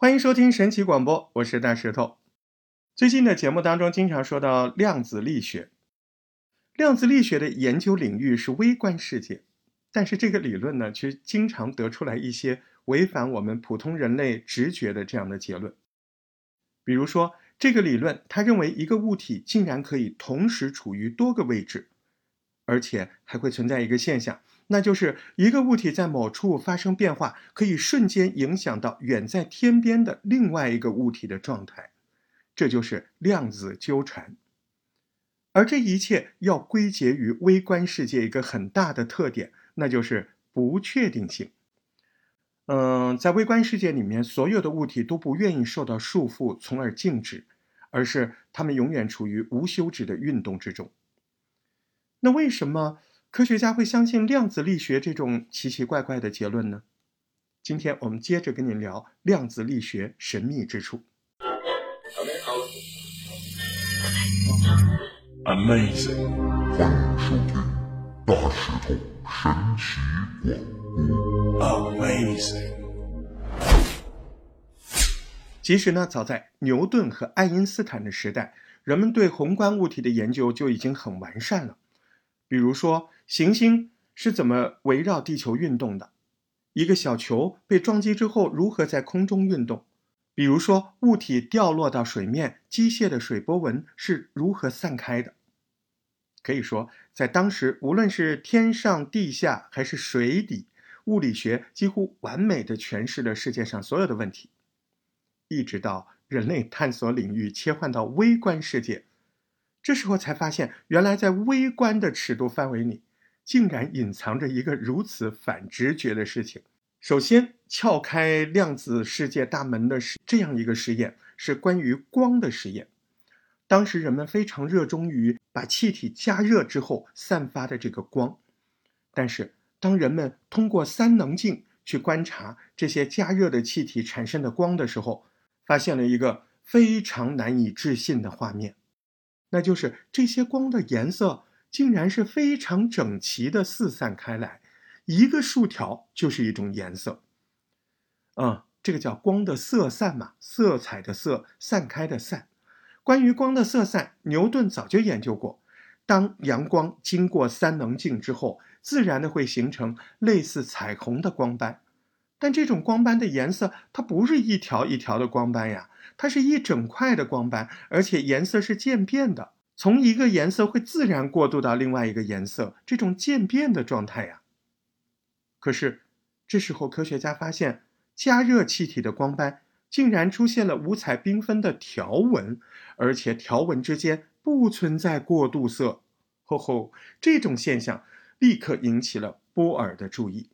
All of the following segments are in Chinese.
欢迎收听神奇广播，我是大石头。最近的节目当中，经常说到量子力学。量子力学的研究领域是微观世界，但是这个理论呢，却经常得出来一些违反我们普通人类直觉的这样的结论。比如说，这个理论他认为一个物体竟然可以同时处于多个位置，而且还会存在一个现象。那就是一个物体在某处发生变化，可以瞬间影响到远在天边的另外一个物体的状态，这就是量子纠缠。而这一切要归结于微观世界一个很大的特点，那就是不确定性。嗯，在微观世界里面，所有的物体都不愿意受到束缚，从而静止，而是它们永远处于无休止的运动之中。那为什么？科学家会相信量子力学这种奇奇怪怪的结论呢？今天我们接着跟您聊量子力学神秘之处。Amazing，欢迎收听大石头神奇广播。Amazing，其实呢，早在牛顿和爱因斯坦的时代，人们对宏观物体的研究就已经很完善了。比如说，行星是怎么围绕地球运动的？一个小球被撞击之后如何在空中运动？比如说，物体掉落到水面，机械的水波纹是如何散开的？可以说，在当时，无论是天上、地下还是水底，物理学几乎完美的诠释了世界上所有的问题。一直到人类探索领域切换到微观世界。这时候才发现，原来在微观的尺度范围里，竟然隐藏着一个如此反直觉的事情。首先，撬开量子世界大门的是这样一个实验，是关于光的实验。当时人们非常热衷于把气体加热之后散发的这个光，但是当人们通过三棱镜去观察这些加热的气体产生的光的时候，发现了一个非常难以置信的画面。那就是这些光的颜色竟然是非常整齐的四散开来，一个竖条就是一种颜色。嗯，这个叫光的色散嘛，色彩的色，散开的散。关于光的色散，牛顿早就研究过。当阳光经过三棱镜之后，自然的会形成类似彩虹的光斑。但这种光斑的颜色，它不是一条一条的光斑呀。它是一整块的光斑，而且颜色是渐变的，从一个颜色会自然过渡到另外一个颜色，这种渐变的状态呀。可是，这时候科学家发现，加热气体的光斑竟然出现了五彩缤纷的条纹，而且条纹之间不存在过渡色。吼吼，这种现象立刻引起了波尔的注意。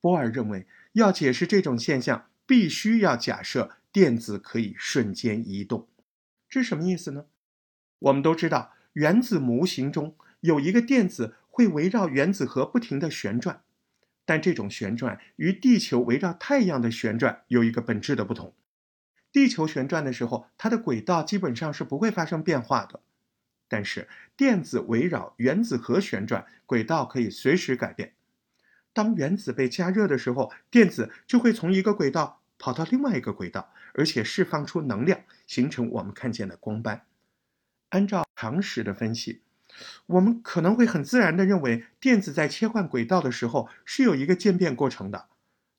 波尔认为，要解释这种现象，必须要假设。电子可以瞬间移动，这是什么意思呢？我们都知道，原子模型中有一个电子会围绕原子核不停的旋转，但这种旋转与地球围绕太阳的旋转有一个本质的不同。地球旋转的时候，它的轨道基本上是不会发生变化的，但是电子围绕原子核旋转，轨道可以随时改变。当原子被加热的时候，电子就会从一个轨道。跑到另外一个轨道，而且释放出能量，形成我们看见的光斑。按照常识的分析，我们可能会很自然地认为，电子在切换轨道的时候是有一个渐变过程的。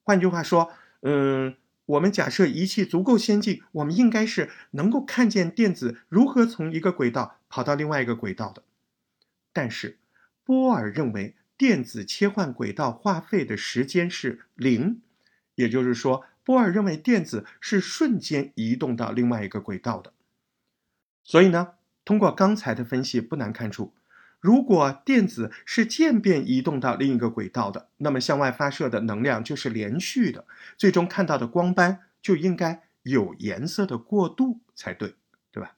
换句话说，嗯，我们假设仪器足够先进，我们应该是能够看见电子如何从一个轨道跑到另外一个轨道的。但是，波尔认为电子切换轨道花费的时间是零，也就是说。波尔认为电子是瞬间移动到另外一个轨道的，所以呢，通过刚才的分析，不难看出，如果电子是渐变移动到另一个轨道的，那么向外发射的能量就是连续的，最终看到的光斑就应该有颜色的过渡才对，对吧？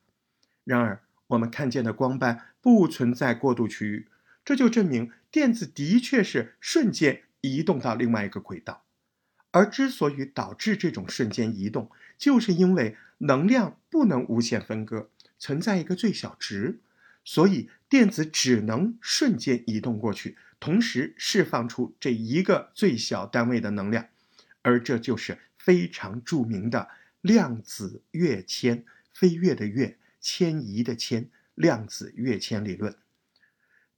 然而，我们看见的光斑不存在过渡区域，这就证明电子的确是瞬间移动到另外一个轨道。而之所以导致这种瞬间移动，就是因为能量不能无限分割，存在一个最小值，所以电子只能瞬间移动过去，同时释放出这一个最小单位的能量，而这就是非常著名的量子跃迁，飞跃的跃，迁移的迁，量子跃迁理论。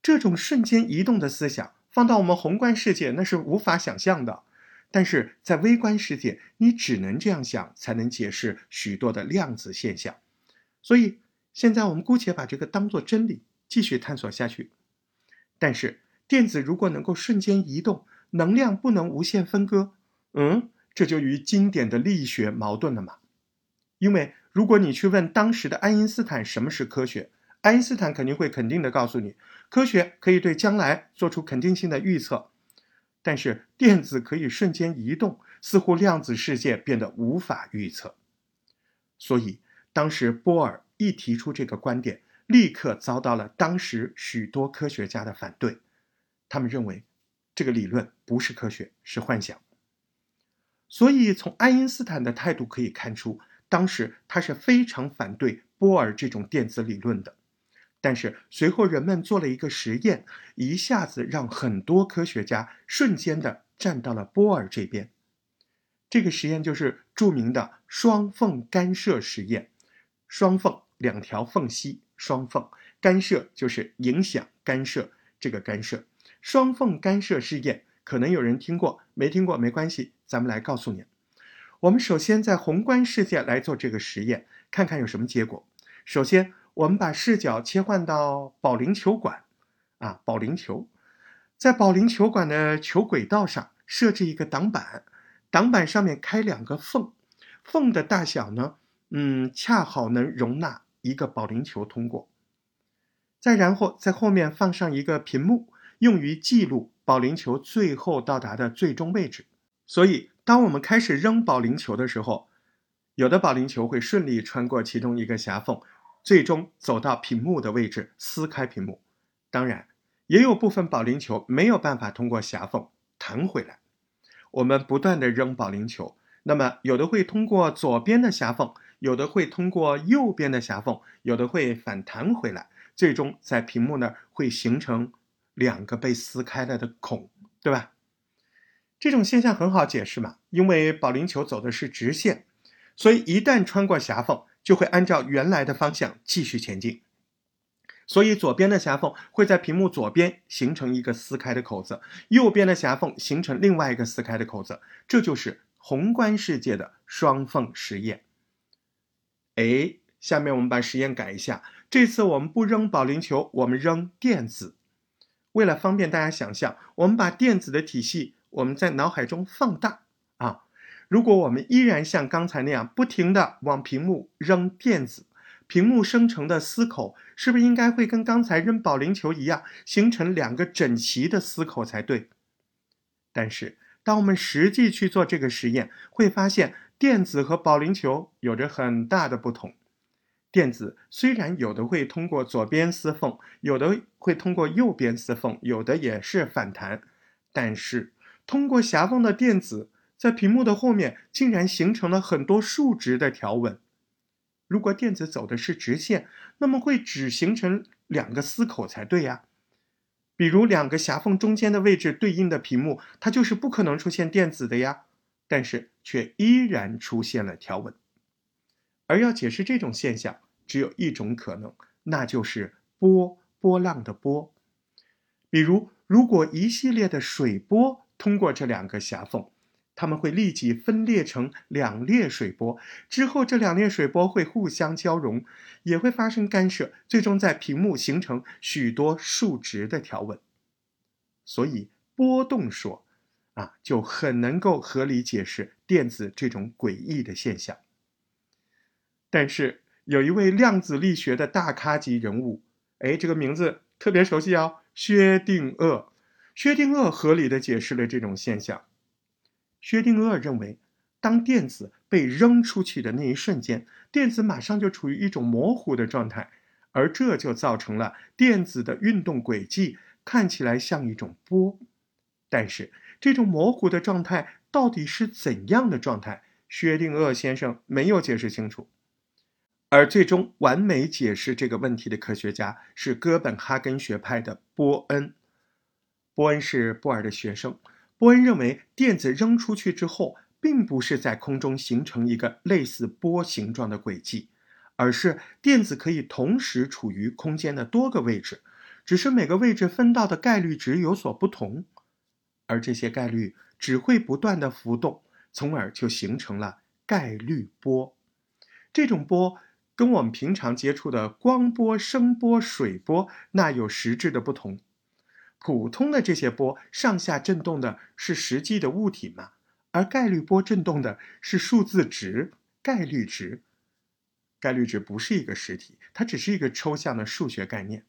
这种瞬间移动的思想，放到我们宏观世界那是无法想象的，但是在微观世界，你只能这样想，才能解释许多的量子现象。所以，现在我们姑且把这个当做真理，继续探索下去。但是，电子如果能够瞬间移动，能量不能无限分割，嗯，这就与经典的力学矛盾了嘛？因为如果你去问当时的爱因斯坦什么是科学，爱因斯坦肯定会肯定的告诉你，科学可以对将来做出肯定性的预测。但是电子可以瞬间移动，似乎量子世界变得无法预测。所以当时波尔一提出这个观点，立刻遭到了当时许多科学家的反对。他们认为这个理论不是科学，是幻想。所以从爱因斯坦的态度可以看出，当时他是非常反对波尔这种电子理论的。但是随后人们做了一个实验，一下子让很多科学家瞬间的站到了波尔这边。这个实验就是著名的双缝干涉实验。双缝两条缝隙，双缝干涉就是影响干涉这个干涉。双缝干涉试验可能有人听过，没听过没关系，咱们来告诉你。我们首先在宏观世界来做这个实验，看看有什么结果。首先。我们把视角切换到保龄球馆，啊，保龄球，在保龄球馆的球轨道上设置一个挡板，挡板上面开两个缝，缝的大小呢，嗯，恰好能容纳一个保龄球通过。再然后在后面放上一个屏幕，用于记录保龄球最后到达的最终位置。所以，当我们开始扔保龄球的时候，有的保龄球会顺利穿过其中一个狭缝。最终走到屏幕的位置，撕开屏幕。当然，也有部分保龄球没有办法通过狭缝弹回来。我们不断的扔保龄球，那么有的会通过左边的狭缝，有的会通过右边的狭缝，有的会反弹回来，最终在屏幕那儿会形成两个被撕开了的孔，对吧？这种现象很好解释嘛，因为保龄球走的是直线，所以一旦穿过狭缝。就会按照原来的方向继续前进，所以左边的狭缝会在屏幕左边形成一个撕开的口子，右边的狭缝形成另外一个撕开的口子，这就是宏观世界的双缝实验。哎，下面我们把实验改一下，这次我们不扔保龄球，我们扔电子。为了方便大家想象，我们把电子的体系我们在脑海中放大啊。如果我们依然像刚才那样不停地往屏幕扔电子，屏幕生成的丝口是不是应该会跟刚才扔保龄球一样，形成两个整齐的丝口才对？但是，当我们实际去做这个实验，会发现电子和保龄球有着很大的不同。电子虽然有的会通过左边丝缝，有的会通过右边丝缝，有的也是反弹，但是通过狭缝的电子。在屏幕的后面竟然形成了很多竖直的条纹。如果电子走的是直线，那么会只形成两个丝口才对呀。比如两个狭缝中间的位置对应的屏幕，它就是不可能出现电子的呀。但是却依然出现了条纹。而要解释这种现象，只有一种可能，那就是波波浪的波。比如，如果一系列的水波通过这两个狭缝。它们会立即分裂成两列水波，之后这两列水波会互相交融，也会发生干涉，最终在屏幕形成许多竖直的条纹。所以波动说，啊，就很能够合理解释电子这种诡异的现象。但是有一位量子力学的大咖级人物，哎，这个名字特别熟悉哦，薛定谔。薛定谔合理的解释了这种现象。薛定谔认为，当电子被扔出去的那一瞬间，电子马上就处于一种模糊的状态，而这就造成了电子的运动轨迹看起来像一种波。但是，这种模糊的状态到底是怎样的状态？薛定谔先生没有解释清楚。而最终完美解释这个问题的科学家是哥本哈根学派的波恩。波恩是波尔的学生。波恩认为，电子扔出去之后，并不是在空中形成一个类似波形状的轨迹，而是电子可以同时处于空间的多个位置，只是每个位置分到的概率值有所不同，而这些概率只会不断的浮动，从而就形成了概率波。这种波跟我们平常接触的光波、声波、水波那有实质的不同。普通的这些波上下振动的是实际的物体嘛？而概率波振动的是数字值、概率值。概率值不是一个实体，它只是一个抽象的数学概念。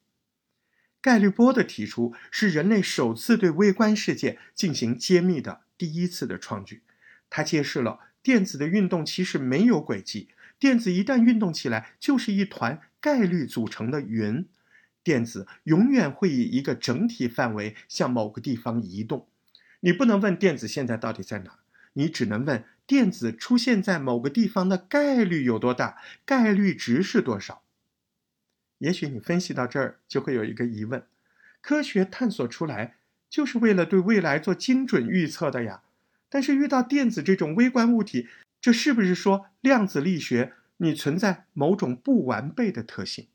概率波的提出是人类首次对微观世界进行揭秘的第一次的创举。它揭示了电子的运动其实没有轨迹，电子一旦运动起来，就是一团概率组成的云。电子永远会以一个整体范围向某个地方移动。你不能问电子现在到底在哪，你只能问电子出现在某个地方的概率有多大，概率值是多少。也许你分析到这儿就会有一个疑问：科学探索出来就是为了对未来做精准预测的呀？但是遇到电子这种微观物体，这是不是说量子力学你存在某种不完备的特性？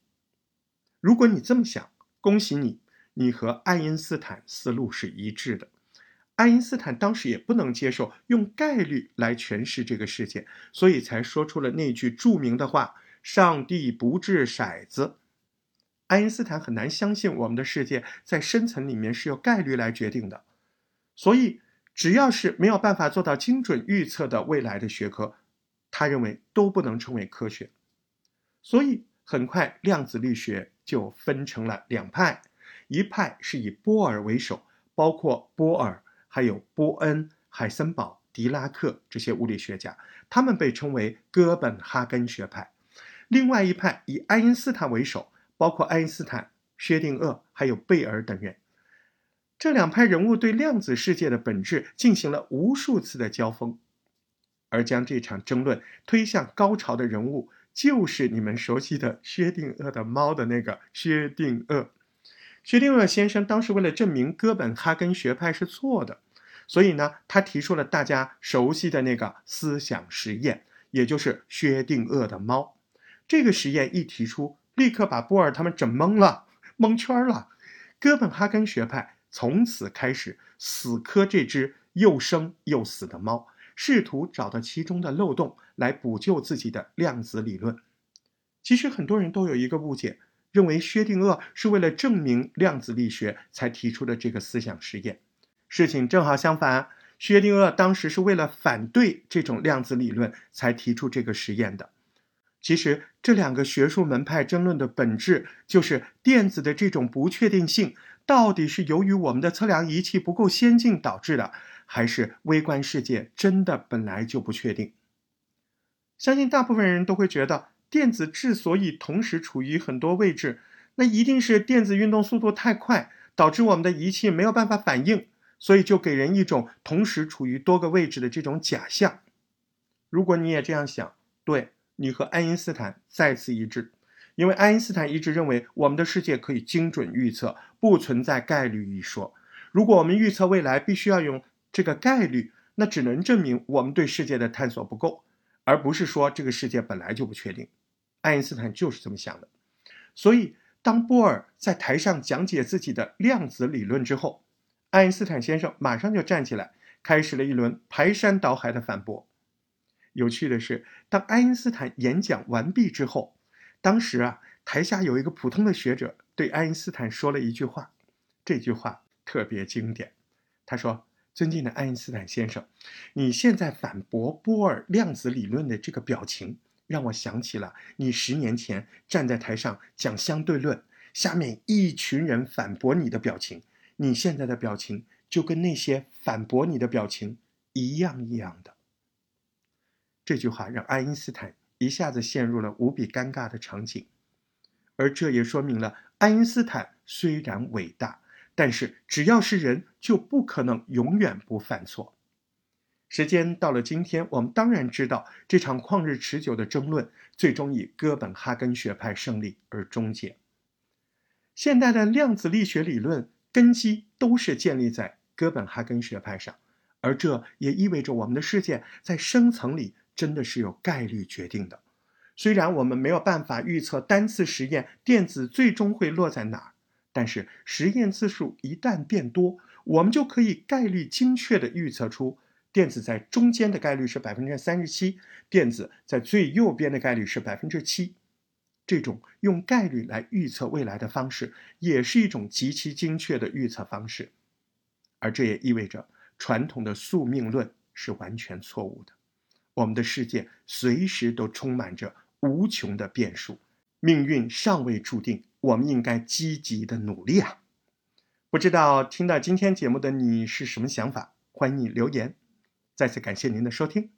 如果你这么想，恭喜你，你和爱因斯坦思路是一致的。爱因斯坦当时也不能接受用概率来诠释这个世界，所以才说出了那句著名的话：“上帝不掷骰子。”爱因斯坦很难相信我们的世界在深层里面是由概率来决定的，所以只要是没有办法做到精准预测的未来的学科，他认为都不能称为科学。所以很快，量子力学。就分成了两派，一派是以波尔为首，包括波尔、还有波恩、海森堡、狄拉克这些物理学家，他们被称为哥本哈根学派；另外一派以爱因斯坦为首，包括爱因斯坦、薛定谔还有贝尔等人。这两派人物对量子世界的本质进行了无数次的交锋，而将这场争论推向高潮的人物。就是你们熟悉的薛定谔的猫的那个薛定谔。薛定谔先生当时为了证明哥本哈根学派是错的，所以呢，他提出了大家熟悉的那个思想实验，也就是薛定谔的猫。这个实验一提出，立刻把波尔他们整懵了，蒙圈了。哥本哈根学派从此开始死磕这只又生又死的猫。试图找到其中的漏洞来补救自己的量子理论。其实很多人都有一个误解，认为薛定谔是为了证明量子力学才提出的这个思想实验。事情正好相反，薛定谔当时是为了反对这种量子理论才提出这个实验的。其实这两个学术门派争论的本质就是电子的这种不确定性到底是由于我们的测量仪器不够先进导致的。还是微观世界真的本来就不确定。相信大部分人都会觉得，电子之所以同时处于很多位置，那一定是电子运动速度太快，导致我们的仪器没有办法反应，所以就给人一种同时处于多个位置的这种假象。如果你也这样想，对你和爱因斯坦再次一致，因为爱因斯坦一直认为我们的世界可以精准预测，不存在概率一说。如果我们预测未来，必须要用。这个概率，那只能证明我们对世界的探索不够，而不是说这个世界本来就不确定。爱因斯坦就是这么想的。所以，当波尔在台上讲解自己的量子理论之后，爱因斯坦先生马上就站起来，开始了一轮排山倒海的反驳。有趣的是，当爱因斯坦演讲完毕之后，当时啊，台下有一个普通的学者对爱因斯坦说了一句话，这句话特别经典，他说。尊敬的爱因斯坦先生，你现在反驳波尔量子理论的这个表情，让我想起了你十年前站在台上讲相对论，下面一群人反驳你的表情。你现在的表情就跟那些反驳你的表情一样一样的。这句话让爱因斯坦一下子陷入了无比尴尬的场景，而这也说明了爱因斯坦虽然伟大。但是只要是人，就不可能永远不犯错。时间到了今天，我们当然知道这场旷日持久的争论最终以哥本哈根学派胜利而终结。现代的量子力学理论根基都是建立在哥本哈根学派上，而这也意味着我们的世界在深层里真的是由概率决定的。虽然我们没有办法预测单次实验电子最终会落在哪儿，但是实验次数一旦变多，我们就可以概率精确地预测出电子在中间的概率是百分之三十七，电子在最右边的概率是百分之七。这种用概率来预测未来的方式，也是一种极其精确的预测方式，而这也意味着传统的宿命论是完全错误的。我们的世界随时都充满着无穷的变数，命运尚未注定，我们应该积极的努力啊！不知道听到今天节目的你是什么想法？欢迎你留言。再次感谢您的收听。